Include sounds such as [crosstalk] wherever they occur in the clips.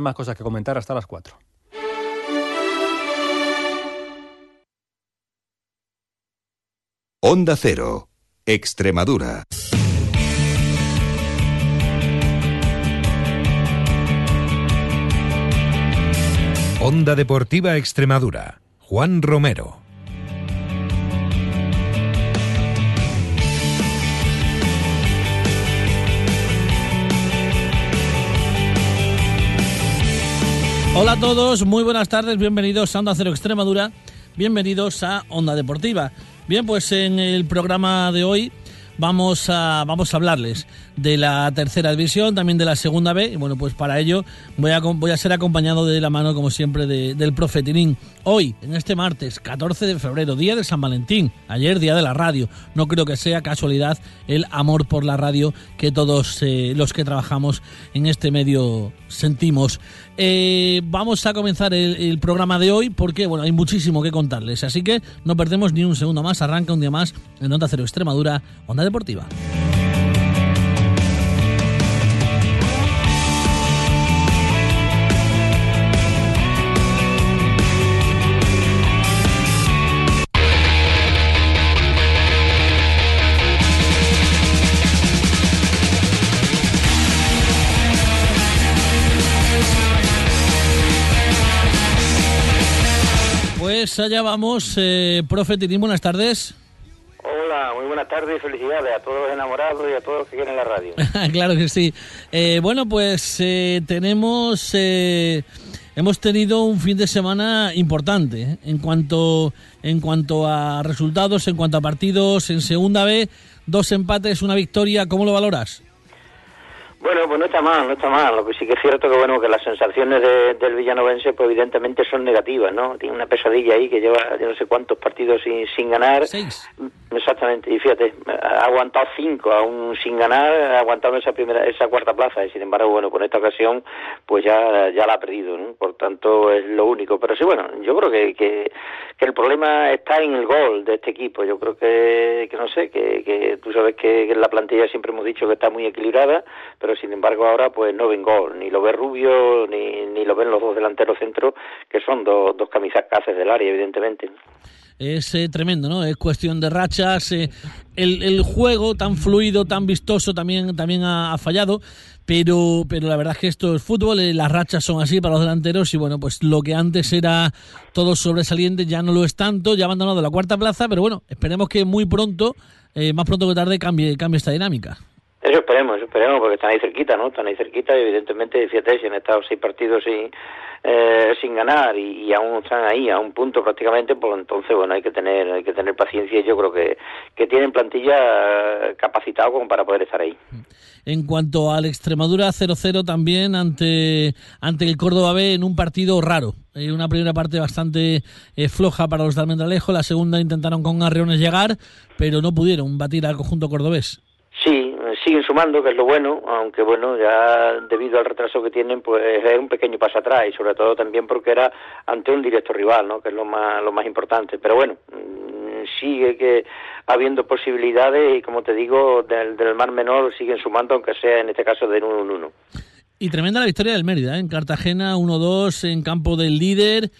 Más cosas que comentar hasta las 4. Onda Cero, Extremadura. Onda Deportiva Extremadura. Juan Romero. Hola a todos, muy buenas tardes, bienvenidos a Onda Cero Extremadura, bienvenidos a Onda Deportiva. Bien, pues en el programa de hoy vamos a, vamos a hablarles de la tercera división, también de la segunda B. Y bueno, pues para ello voy a, voy a ser acompañado de la mano, como siempre, de, del Profetinín. Hoy, en este martes 14 de febrero, día de San Valentín, ayer día de la radio. No creo que sea casualidad el amor por la radio que todos eh, los que trabajamos en este medio sentimos. Eh, vamos a comenzar el, el, programa de hoy porque bueno, hay muchísimo que contarles. Así que no perdemos ni un segundo más. Arranca un día más en Onda Cero Extremadura, Onda Deportiva. Pues allá vamos, eh, profe Titín, buenas tardes. Muy buenas tardes y felicidades a todos los enamorados y a todos los que quieren la radio. [laughs] claro que sí. Eh, bueno, pues eh, tenemos, eh, hemos tenido un fin de semana importante ¿eh? en cuanto, en cuanto a resultados, en cuanto a partidos. En segunda B, dos empates, una victoria. ¿Cómo lo valoras? Bueno, pues no está mal, no está mal. Lo que sí que es cierto que bueno que las sensaciones de, del villanovense pues evidentemente son negativas, ¿no? Tiene una pesadilla ahí que lleva yo no sé cuántos partidos sin, sin ganar. Seis. Exactamente. Y fíjate, ha aguantado cinco aún sin ganar, ha aguantado esa primera, esa cuarta plaza. Y sin embargo, bueno, por esta ocasión pues ya, ya la ha perdido, ¿no? Por tanto es lo único. Pero sí, bueno, yo creo que, que, que el problema está en el gol de este equipo. Yo creo que, que no sé, que, que tú sabes que, que en la plantilla siempre hemos dicho que está muy equilibrada, pero sin embargo ahora pues no ven gol, ni lo ve Rubio, ni, ni lo ven los dos delanteros centros, que son dos, dos camisas caces del área, evidentemente. Es eh, tremendo, ¿no? Es cuestión de rachas. Eh, el, el, juego tan fluido, tan vistoso también, también ha, fallado, pero, pero la verdad es que esto es fútbol, eh, las rachas son así para los delanteros y bueno, pues lo que antes era todo sobresaliente ya no lo es tanto, ya ha abandonado la cuarta plaza, pero bueno, esperemos que muy pronto, más pronto que tarde, cambie, cambie esta dinámica. Eso esperemos, eso esperemos, porque están ahí cerquita, ¿no? Están ahí cerquita y evidentemente, fíjate, si han estado seis partidos sin, eh, sin ganar y, y, aún están ahí a un punto prácticamente, pues entonces, bueno, hay que tener hay que tener paciencia y yo creo que, que tienen plantilla capacitada como para poder estar ahí. En cuanto al Extremadura 0-0 también ante, ante el Córdoba B en un partido raro. Eh, una primera parte bastante eh, floja para los de Almendralejo, la segunda intentaron con Arreones llegar, pero no pudieron batir al conjunto cordobés. Siguen sumando, que es lo bueno, aunque bueno, ya debido al retraso que tienen, pues es un pequeño paso atrás y sobre todo también porque era ante un directo rival, ¿no? Que es lo más lo más importante. Pero bueno, sigue que habiendo posibilidades y como te digo, del, del mar menor siguen sumando, aunque sea en este caso de 1 en 1. Y tremenda la victoria del Mérida, ¿eh? en Cartagena 1-2 en campo del líder,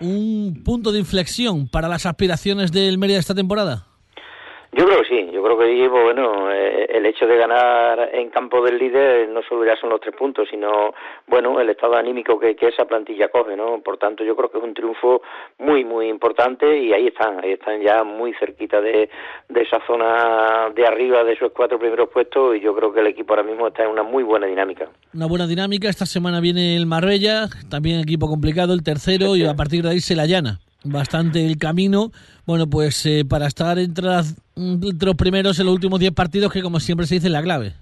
un punto de inflexión para las aspiraciones del Mérida esta temporada. Yo creo que sí, yo creo que bueno, eh, el hecho de ganar en campo del líder no solo ya son los tres puntos, sino bueno, el estado anímico que, que, esa plantilla coge, ¿no? Por tanto, yo creo que es un triunfo muy, muy importante y ahí están, ahí están ya muy cerquita de, de esa zona de arriba de esos cuatro primeros puestos y yo creo que el equipo ahora mismo está en una muy buena dinámica. Una buena dinámica, esta semana viene el Marbella, también equipo complicado, el tercero, sí, y a partir de ahí se la llana bastante el camino. Bueno, pues eh, para estar entre, las, los primeros en los últimos 10 partidos, que como siempre se dice, la clave.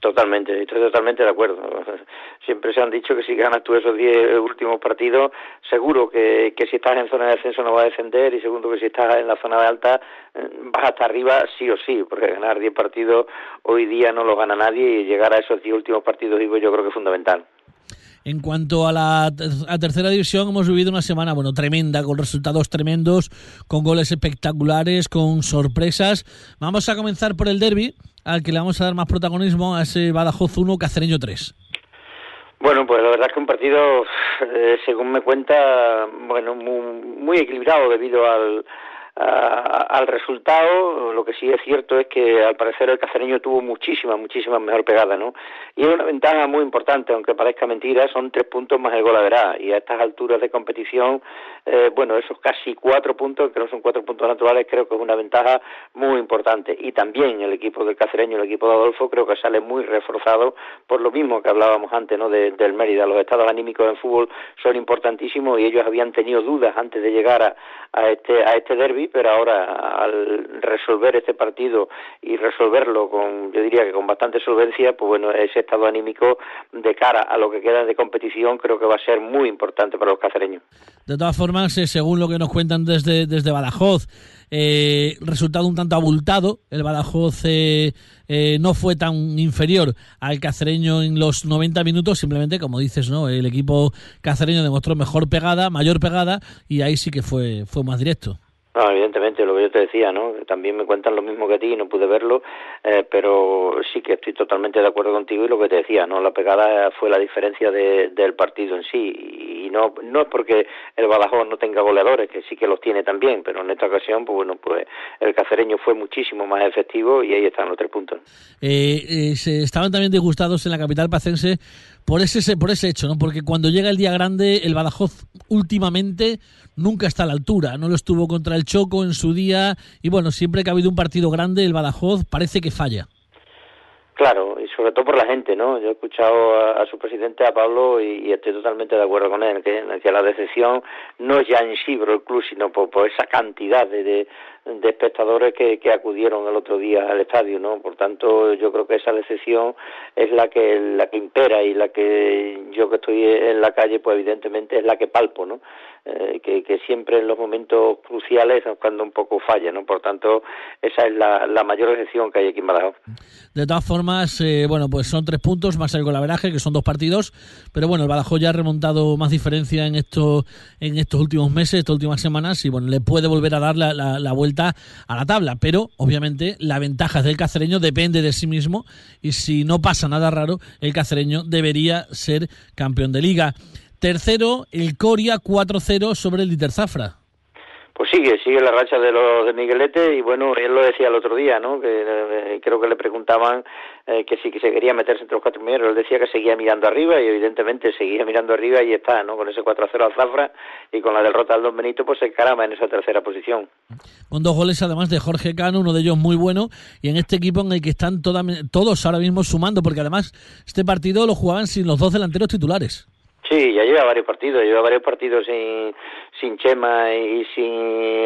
Totalmente, estoy totalmente de acuerdo. [laughs] Siempre se han dicho que si ganas tú esos 10 últimos partidos, seguro que, que si estás en zona de descenso no vas a descender y segundo que si estás en la zona de alta vas hasta arriba sí o sí, porque ganar 10 partidos hoy día no lo gana nadie y llegar a esos 10 últimos partidos, digo, yo creo que es fundamental. En cuanto a la a tercera división, hemos vivido una semana bueno tremenda, con resultados tremendos, con goles espectaculares, con sorpresas. Vamos a comenzar por el derby, al que le vamos a dar más protagonismo a ese Badajoz 1, Cacereño 3. Bueno, pues la verdad es que un partido, eh, según me cuenta, bueno, muy, muy equilibrado debido al, al resultado, lo que sí es cierto es que al parecer el cacereño tuvo muchísima, muchísima mejor pegada, ¿no? Y es una ventaja muy importante, aunque parezca mentira, son tres puntos más el gol a verá. Y a estas alturas de competición, eh, bueno, esos casi cuatro puntos, que no son cuatro puntos naturales, creo que es una ventaja muy importante. Y también el equipo del cacereño, el equipo de Adolfo, creo que sale muy reforzado por lo mismo que hablábamos antes, ¿no? del Mérida. Los estados anímicos en fútbol son importantísimos y ellos habían tenido dudas antes de llegar a, a este, a este derby pero ahora al resolver este partido y resolverlo con, yo diría que con bastante solvencia, pues bueno, ese estado anímico de cara a lo que queda de competición creo que va a ser muy importante para los cacereños. De todas formas, eh, según lo que nos cuentan desde, desde Badajoz, eh, resultado un tanto abultado. El Badajoz eh, eh, no fue tan inferior al cacereño en los 90 minutos, simplemente, como dices, no el equipo cacereño demostró mejor pegada, mayor pegada, y ahí sí que fue, fue más directo. No, evidentemente, lo que yo te decía, ¿no? También me cuentan lo mismo que a ti y no pude verlo, eh, pero sí que estoy totalmente de acuerdo contigo y lo que te decía, ¿no? La pegada fue la diferencia del partido en sí y no no es porque el Badajoz no tenga goleadores, que sí que los tiene también, pero en esta ocasión, pues bueno, pues el cacereño fue muchísimo más efectivo y ahí están los tres puntos. Eh, eh, se estaban también disgustados en la capital pacense por ese, por ese hecho, ¿no? Porque cuando llega el día grande, el Badajoz últimamente nunca está a la altura. No lo estuvo contra el Choco en su día y bueno, siempre que ha habido un partido grande, el Badajoz parece que falla. Claro, sobre todo por la gente, ¿no? Yo he escuchado a, su presidente, a Pablo, y, estoy totalmente de acuerdo con él, que, la decepción no es ya en sí por el club, sino por, esa cantidad de, espectadores que, que, acudieron el otro día al estadio, ¿no? Por tanto, yo creo que esa decepción es la que la que impera y la que yo que estoy en la calle, pues evidentemente es la que palpo, ¿no? Eh, que, siempre en los momentos cruciales es cuando un poco falla, ¿no? Por tanto, esa es la, mayor decepción que hay aquí en Badajoz. De todas formas, eh, bueno, pues son tres puntos más el golaveraje, que son dos partidos, pero bueno, el Badajoz ya ha remontado más diferencia en estos en estos últimos meses, estas últimas semanas, y bueno, le puede volver a dar la, la, vuelta a la tabla, pero obviamente la ventaja del cacereño depende de sí mismo, y si no pasa nada raro, el cacereño debería ser campeón de liga. Tercero, el Coria 4-0 sobre el Dieter Zafra. Pues sigue, sigue la racha de los de Miguelete y bueno, él lo decía el otro día, ¿no? Que eh, creo que le preguntaban eh, que si que se quería meterse entre los cuatro primeros, él decía que seguía mirando arriba y evidentemente seguía mirando arriba y está, ¿no? Con ese 4-0 al Zafra y con la derrota al Don Benito pues se encarama en esa tercera posición. Con dos goles además de Jorge Cano, uno de ellos muy bueno y en este equipo en el que están todos ahora mismo sumando porque además este partido lo jugaban sin los dos delanteros titulares. Sí, ya lleva varios partidos, lleva varios partidos sin, sin Chema y sin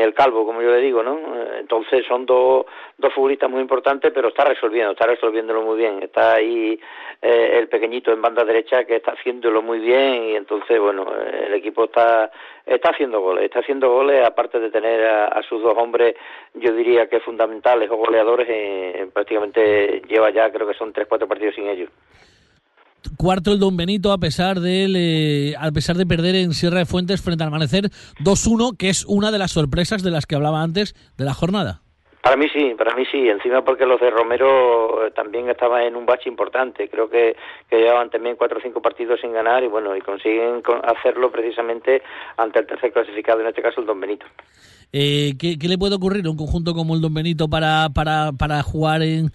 el Calvo, como yo le digo, ¿no? Entonces son dos, dos futbolistas muy importantes, pero está resolviendo, está resolviéndolo muy bien. Está ahí eh, el pequeñito en banda derecha que está haciéndolo muy bien y entonces, bueno, el equipo está, está haciendo goles, está haciendo goles, aparte de tener a, sus dos hombres, yo diría que fundamentales o goleadores, eh, prácticamente lleva ya, creo que son tres, cuatro partidos sin ellos cuarto el Don Benito a pesar de eh, a pesar de perder en Sierra de Fuentes frente al Amanecer 2-1, que es una de las sorpresas de las que hablaba antes de la jornada. Para mí sí, para mí sí, encima porque los de Romero eh, también estaban en un bache importante, creo que, que llevaban también cuatro o cinco partidos sin ganar y bueno, y consiguen hacerlo precisamente ante el tercer clasificado, en este caso el Don Benito. Eh, ¿qué, le puede ocurrir a un conjunto como el Don Benito para, para, para jugar en,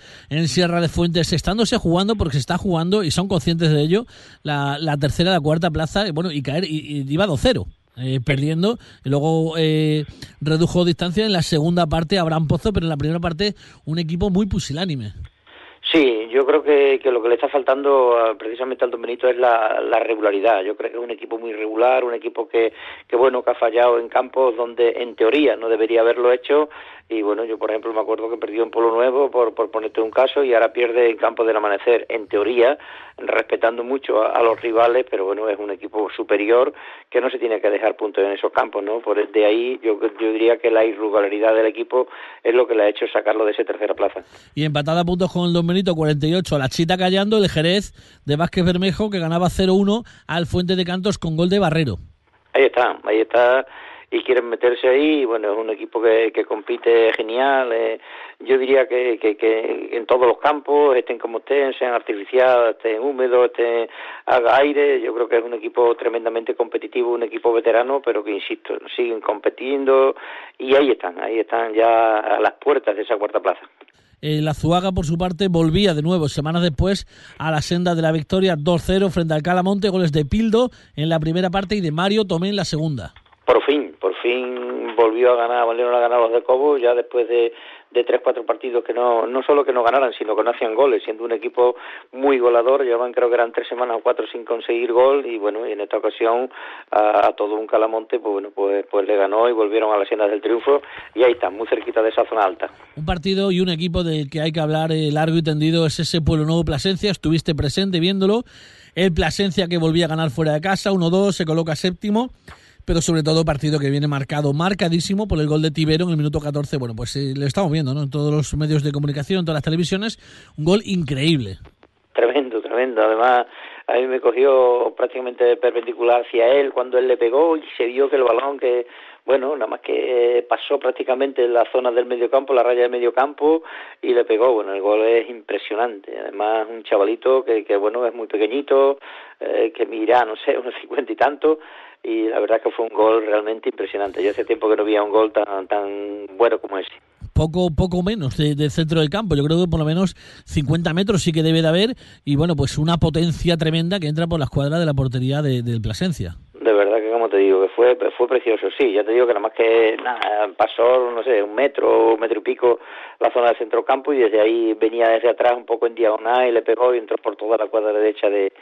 Sierra de Fuentes, estándose jugando, porque se está jugando y son conscientes de ello, la, la tercera, la cuarta plaza, y bueno, y caer, y, y iba 2-0. Eh, perdiendo. Y luego eh, redujo distancia en la segunda parte Abraham Pozo, pero en la primera parte un equipo muy pusilánime. Sí, yo creo que, que, lo que le está faltando precisamente al Don Benito es la, la, regularidad. Yo creo que es un equipo muy regular, un equipo que, que, bueno, que ha fallado en campos donde en teoría no debería haberlo hecho y bueno, yo por ejemplo me acuerdo que perdió en Polo Nuevo, por, por ponerte un caso, y ahora pierde en Campo del Amanecer, en teoría, respetando mucho a, los rivales, pero bueno, es un equipo superior que no se tiene que dejar puntos en esos campos, ¿no? Por de ahí yo, yo diría que la irregularidad del equipo es lo que le ha hecho sacarlo de esa tercera plaza. Y empatada a puntos con Don Benito, 48, la Chita callando, el Jerez de Vázquez Bermejo, que ganaba 0-1 al Fuente de Cantos con gol de Barrero. Ahí está, ahí está y quieren meterse ahí. Bueno, es un equipo que, compite genial. Eh, yo diría que, que, que, en todos los campos, estén como estén, sean artificiales, estén húmedos, estén haga aire. Yo creo que es un equipo tremendamente competitivo, un equipo veterano, pero que, insisto, siguen compitiendo y ahí están, ahí están ya a las puertas de esa cuarta plaza. La Zuaga, por su parte, volvía de nuevo semanas después a la senda de la victoria 2-0 frente al Calamonte, goles de Pildo en la primera parte y de Mario Tomé en la segunda. Por fin, por fin volvió a ganar, volvieron a ganar los de Cobo ya después de de tres cuatro partidos que no no solo que no ganaran sino que no hacían goles siendo un equipo muy golador llevaban creo que eran tres semanas o cuatro sin conseguir gol y bueno y en esta ocasión a, todo un calamonte pues bueno pues pues le ganó y volvieron a la senda del triunfo y ahí está muy cerquita de esa zona alta. Un partido y un equipo del que hay que hablar eh, largo y tendido es ese Pueblo Nuevo Plasencia estuviste presente viéndolo el Plasencia que volvía a ganar fuera de casa 1-2 se coloca séptimo pero sobre todo partido que viene marcado, marcadísimo por el gol de Tibero en el minuto 14. Bueno, pues eh, lo estamos viendo, ¿no? En todos los medios de comunicación, en todas las televisiones, un gol increíble. Tremendo, tremendo. Además, a mí me cogió prácticamente perpendicular hacia él cuando él le pegó y se vio que el balón que bueno, nada más que pasó prácticamente en la zona del medio campo, la raya del medio campo y le pegó. Bueno, el gol es impresionante. Además, un chavalito que, que bueno, es muy pequeñito, eh, que mira, no sé, [laughs] unos cincuenta y tanto, y la verdad que fue un gol realmente impresionante. Yo hace tiempo que no veía un gol tan, tan bueno como ese. Poco, poco menos de, centro del campo. Yo creo que por lo menos 50 metros sí que debe de haber. Y bueno, pues una potencia tremenda que entra por la escuadra de la portería de, del Plasencia de verdad que como te digo, que fue fue precioso, sí, ya te digo que nada más que nada, pasó, no sé, un metro, un metro y pico la zona del centrocampo y desde ahí venía desde atrás un poco en diagonal y le pegó y entró por toda la cuadra derecha de,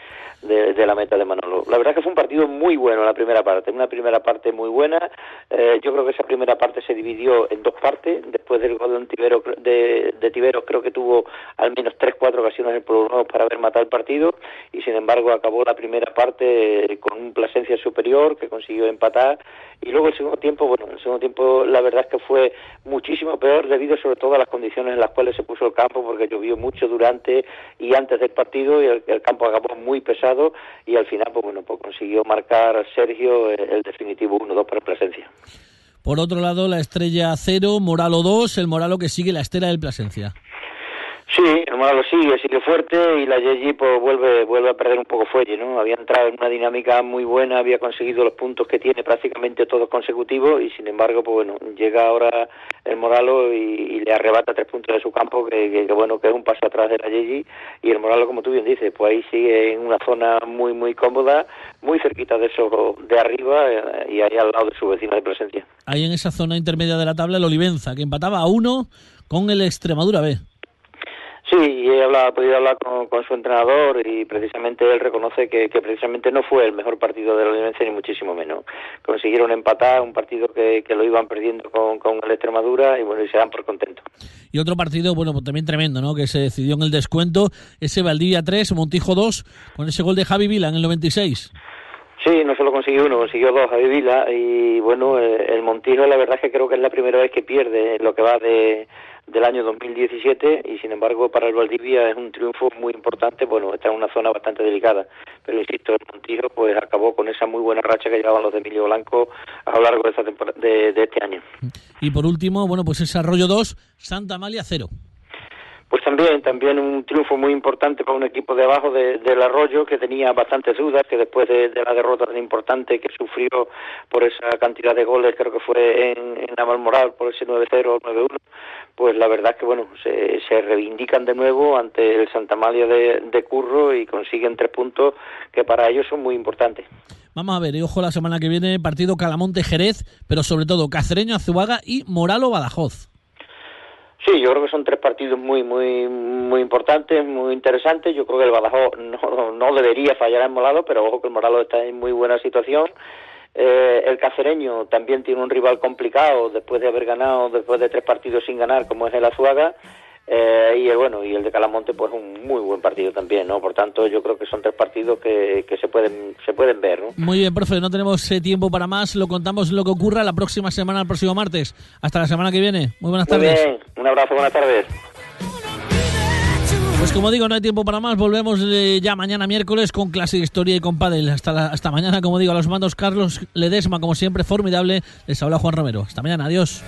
de, la meta de Manolo. La verdad que fue un partido muy bueno la primera parte, una primera parte muy buena, eh, yo creo que esa primera parte se dividió en dos partes, después del gol de Tibero, de, de creo que tuvo al menos tres, cuatro ocasiones el Nuevo para haber matado el partido. Y sin embargo acabó la primera parte con un Plasencia superior que consiguió empatar. Y luego el segundo tiempo, bueno, el segundo tiempo la verdad es que fue muchísimo peor debido sobre todo a condiciones en las cuales se puso el campo porque llovió mucho durante y antes del partido y el, campo acabó muy pesado y al final pues bueno, pues consiguió marcar Sergio el, definitivo 1-2 para Plasencia. Por otro lado, la estrella 0, Moralo 2, el Moralo que sigue la estela del Plasencia. Sí, el Moralo sigue, sigue fuerte y la Yeji pues vuelve, vuelve a perder un poco fuelle, ¿no? Había entrado en una dinámica muy buena, había conseguido los puntos que tiene prácticamente todos consecutivos y sin embargo, pues bueno, llega ahora el Moralo y, le arrebata tres puntos de su campo, que, bueno, que es un paso atrás de la Yeji y el Moralo, como tú bien dices, pues ahí sigue en una zona muy, muy cómoda, muy cerquita de eso de arriba eh, y ahí al lado de su vecino de presencia. Ahí en esa zona intermedia de la tabla el Olivenza, que empataba a uno con el Extremadura B. Sí, y he, hablado, podido hablar con, su entrenador y precisamente él reconoce que, precisamente no fue el mejor partido de la Olivense ni muchísimo menos. Consiguieron empatar un partido que, lo iban perdiendo con, con el Extremadura y bueno, y se dan por contentos. Y otro partido, bueno, pues también tremendo, ¿no? Que se decidió en el descuento, ese Valdivia 3, Montijo 2, con ese gol de Javi Vila en el 96. Sí, no solo consiguió uno, consiguió dos Javi Vila y bueno, eh, el Montijo la verdad es que creo que es la primera vez que pierde lo que va de del año 2017 y sin embargo para el Valdivia es un triunfo muy importante, bueno, está en una zona bastante delicada, pero insisto, el Montijo pues acabó con esa muy buena racha que llevaban los de Emilio Blanco a lo largo de, esta de, este año. Y por último, bueno, pues ese Arroyo 2, Santa Amalia 0 pues también también un triunfo muy importante para un equipo de abajo del Arroyo que tenía bastantes dudas que después de, la derrota tan importante que sufrió por esa cantidad de goles creo que fue en, en Moral por ese 9-0 o 9-1 pues la verdad es que bueno se, se reivindican de nuevo ante el Santa Malia de, de Curro y consiguen tres puntos que para ellos son muy importantes Vamos a ver, y ojo la semana que viene, partido Calamonte-Jerez, pero sobre todo Cacereño-Azuaga y Moralo-Badajoz. Sí, yo creo que son tres partidos muy, muy, muy importantes, muy interesantes. Yo creo que el Badajoz [laughs] no, debería fallar en Molado, pero ojo que el Moralo está en muy buena situación. Eh, el cacereño también tiene un rival complicado después de haber ganado, después de tres partidos sin ganar, como es el Azuaga. Eh, y el bueno y el de Calamonte pues un muy buen partido también no por tanto yo creo que son tres partidos que, que se pueden se pueden ver ¿no? muy bien profe no tenemos eh, tiempo para más lo contamos lo que ocurra la próxima semana el próximo martes hasta la semana que viene muy buenas tardes muy bien un abrazo buenas tardes Pues como digo, no hay tiempo para más. Volvemos eh, ya mañana miércoles con clase de historia y con Padel. Hasta, la- hasta mañana, como digo, a los mandos Carlos Ledesma, como siempre, formidable. Les habla Juan Romero. Hasta mañana, adiós.